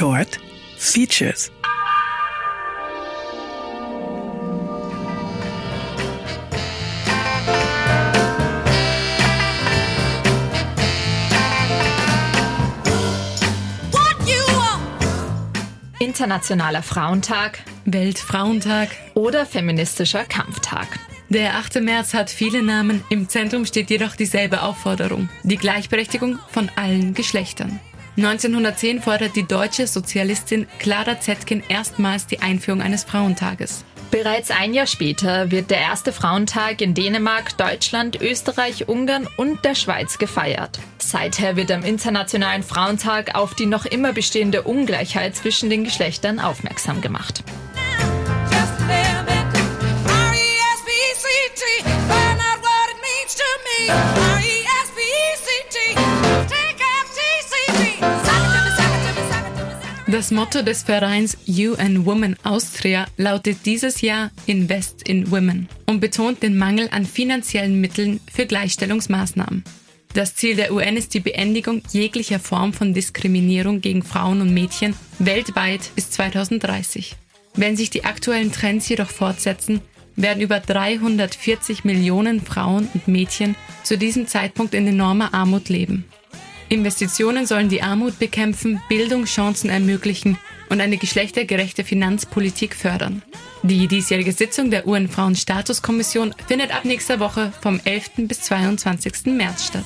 Short Features. Internationaler Frauentag, Weltfrauentag oder feministischer Kampftag. Der 8. März hat viele Namen, im Zentrum steht jedoch dieselbe Aufforderung, die Gleichberechtigung von allen Geschlechtern. 1910 fordert die deutsche Sozialistin Clara Zetkin erstmals die Einführung eines Frauentages. Bereits ein Jahr später wird der erste Frauentag in Dänemark, Deutschland, Österreich, Ungarn und der Schweiz gefeiert. Seither wird am Internationalen Frauentag auf die noch immer bestehende Ungleichheit zwischen den Geschlechtern aufmerksam gemacht. Das Motto des Vereins UN Women Austria lautet dieses Jahr Invest in Women und betont den Mangel an finanziellen Mitteln für Gleichstellungsmaßnahmen. Das Ziel der UN ist die Beendigung jeglicher Form von Diskriminierung gegen Frauen und Mädchen weltweit bis 2030. Wenn sich die aktuellen Trends jedoch fortsetzen, werden über 340 Millionen Frauen und Mädchen zu diesem Zeitpunkt in enormer Armut leben. Investitionen sollen die Armut bekämpfen, Bildungschancen ermöglichen und eine geschlechtergerechte Finanzpolitik fördern. Die diesjährige Sitzung der UN-Frauen-Statuskommission findet ab nächster Woche vom 11. bis 22. März statt.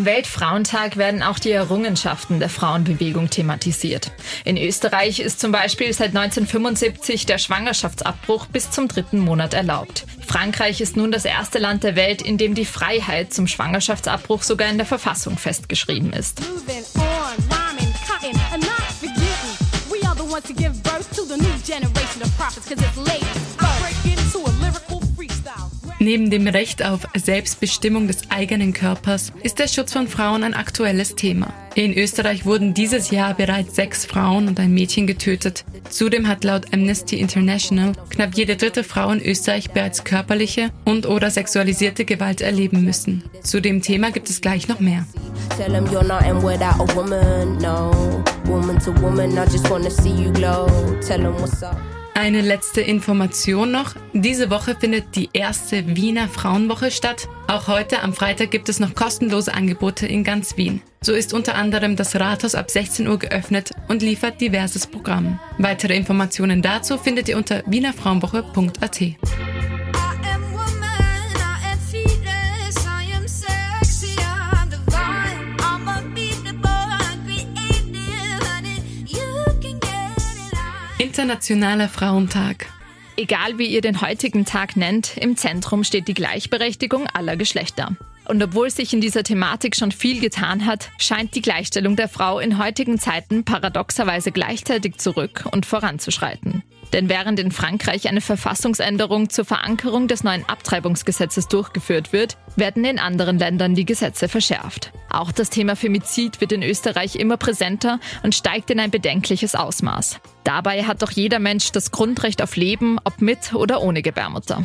Am Weltfrauentag werden auch die Errungenschaften der Frauenbewegung thematisiert. In Österreich ist zum Beispiel seit 1975 der Schwangerschaftsabbruch bis zum dritten Monat erlaubt. Frankreich ist nun das erste Land der Welt, in dem die Freiheit zum Schwangerschaftsabbruch sogar in der Verfassung festgeschrieben ist. Neben dem Recht auf Selbstbestimmung des eigenen Körpers ist der Schutz von Frauen ein aktuelles Thema. In Österreich wurden dieses Jahr bereits sechs Frauen und ein Mädchen getötet. Zudem hat laut Amnesty International knapp jede dritte Frau in Österreich bereits körperliche und oder sexualisierte Gewalt erleben müssen. Zu dem Thema gibt es gleich noch mehr. Eine letzte Information noch. Diese Woche findet die erste Wiener Frauenwoche statt. Auch heute am Freitag gibt es noch kostenlose Angebote in ganz Wien. So ist unter anderem das Rathaus ab 16 Uhr geöffnet und liefert diverses Programm. Weitere Informationen dazu findet ihr unter wienerfrauenwoche.at. Internationaler Frauentag. Egal wie ihr den heutigen Tag nennt, im Zentrum steht die Gleichberechtigung aller Geschlechter. Und obwohl sich in dieser Thematik schon viel getan hat, scheint die Gleichstellung der Frau in heutigen Zeiten paradoxerweise gleichzeitig zurück und voranzuschreiten. Denn während in Frankreich eine Verfassungsänderung zur Verankerung des neuen Abtreibungsgesetzes durchgeführt wird, werden in anderen Ländern die Gesetze verschärft. Auch das Thema Femizid wird in Österreich immer präsenter und steigt in ein bedenkliches Ausmaß. Dabei hat doch jeder Mensch das Grundrecht auf Leben, ob mit oder ohne Gebärmutter.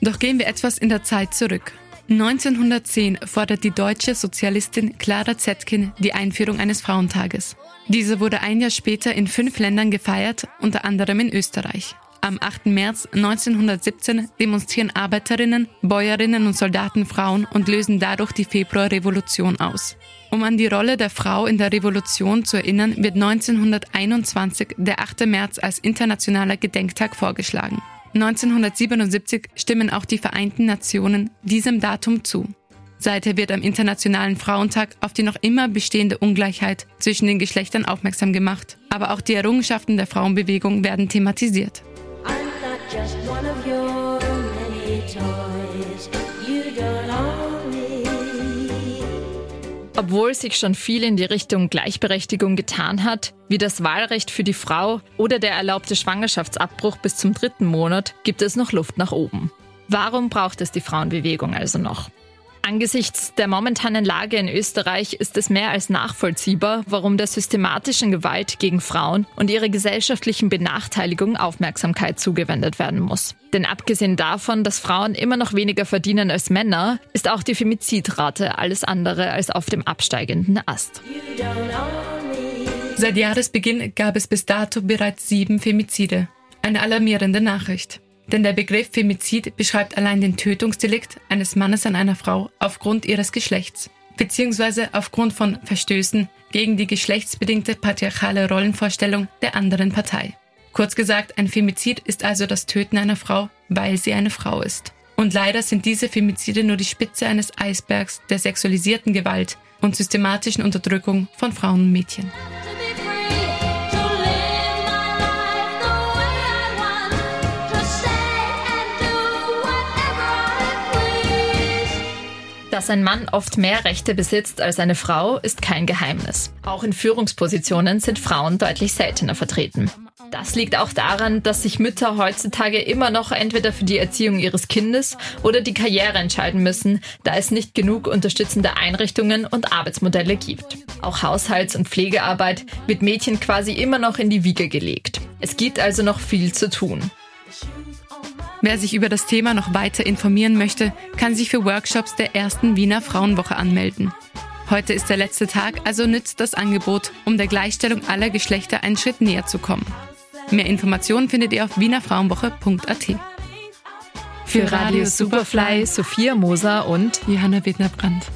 Doch gehen wir etwas in der Zeit zurück. 1910 fordert die deutsche Sozialistin Clara Zetkin die Einführung eines Frauentages. Diese wurde ein Jahr später in fünf Ländern gefeiert, unter anderem in Österreich. Am 8. März 1917 demonstrieren Arbeiterinnen, Bäuerinnen und Soldaten Frauen und lösen dadurch die Februarrevolution aus. Um an die Rolle der Frau in der Revolution zu erinnern, wird 1921 der 8. März als internationaler Gedenktag vorgeschlagen. 1977 stimmen auch die Vereinten Nationen diesem Datum zu. Seither wird am Internationalen Frauentag auf die noch immer bestehende Ungleichheit zwischen den Geschlechtern aufmerksam gemacht. Aber auch die Errungenschaften der Frauenbewegung werden thematisiert. Obwohl sich schon viel in die Richtung Gleichberechtigung getan hat, wie das Wahlrecht für die Frau oder der erlaubte Schwangerschaftsabbruch bis zum dritten Monat, gibt es noch Luft nach oben. Warum braucht es die Frauenbewegung also noch? Angesichts der momentanen Lage in Österreich ist es mehr als nachvollziehbar, warum der systematischen Gewalt gegen Frauen und ihrer gesellschaftlichen Benachteiligung Aufmerksamkeit zugewendet werden muss. Denn abgesehen davon, dass Frauen immer noch weniger verdienen als Männer, ist auch die Femizidrate alles andere als auf dem absteigenden Ast. Seit Jahresbeginn gab es bis dato bereits sieben Femizide. Eine alarmierende Nachricht. Denn der Begriff Femizid beschreibt allein den Tötungsdelikt eines Mannes an einer Frau aufgrund ihres Geschlechts, beziehungsweise aufgrund von Verstößen gegen die geschlechtsbedingte patriarchale Rollenvorstellung der anderen Partei. Kurz gesagt, ein Femizid ist also das Töten einer Frau, weil sie eine Frau ist. Und leider sind diese Femizide nur die Spitze eines Eisbergs der sexualisierten Gewalt und systematischen Unterdrückung von Frauen und Mädchen. Dass ein Mann oft mehr Rechte besitzt als eine Frau, ist kein Geheimnis. Auch in Führungspositionen sind Frauen deutlich seltener vertreten. Das liegt auch daran, dass sich Mütter heutzutage immer noch entweder für die Erziehung ihres Kindes oder die Karriere entscheiden müssen, da es nicht genug unterstützende Einrichtungen und Arbeitsmodelle gibt. Auch Haushalts- und Pflegearbeit wird Mädchen quasi immer noch in die Wiege gelegt. Es gibt also noch viel zu tun. Wer sich über das Thema noch weiter informieren möchte, kann sich für Workshops der ersten Wiener Frauenwoche anmelden. Heute ist der letzte Tag, also nützt das Angebot, um der Gleichstellung aller Geschlechter einen Schritt näher zu kommen. Mehr Informationen findet ihr auf wienerfrauenwoche.at. Für Radio Superfly Sophia Moser und Johanna Wittner-Brandt.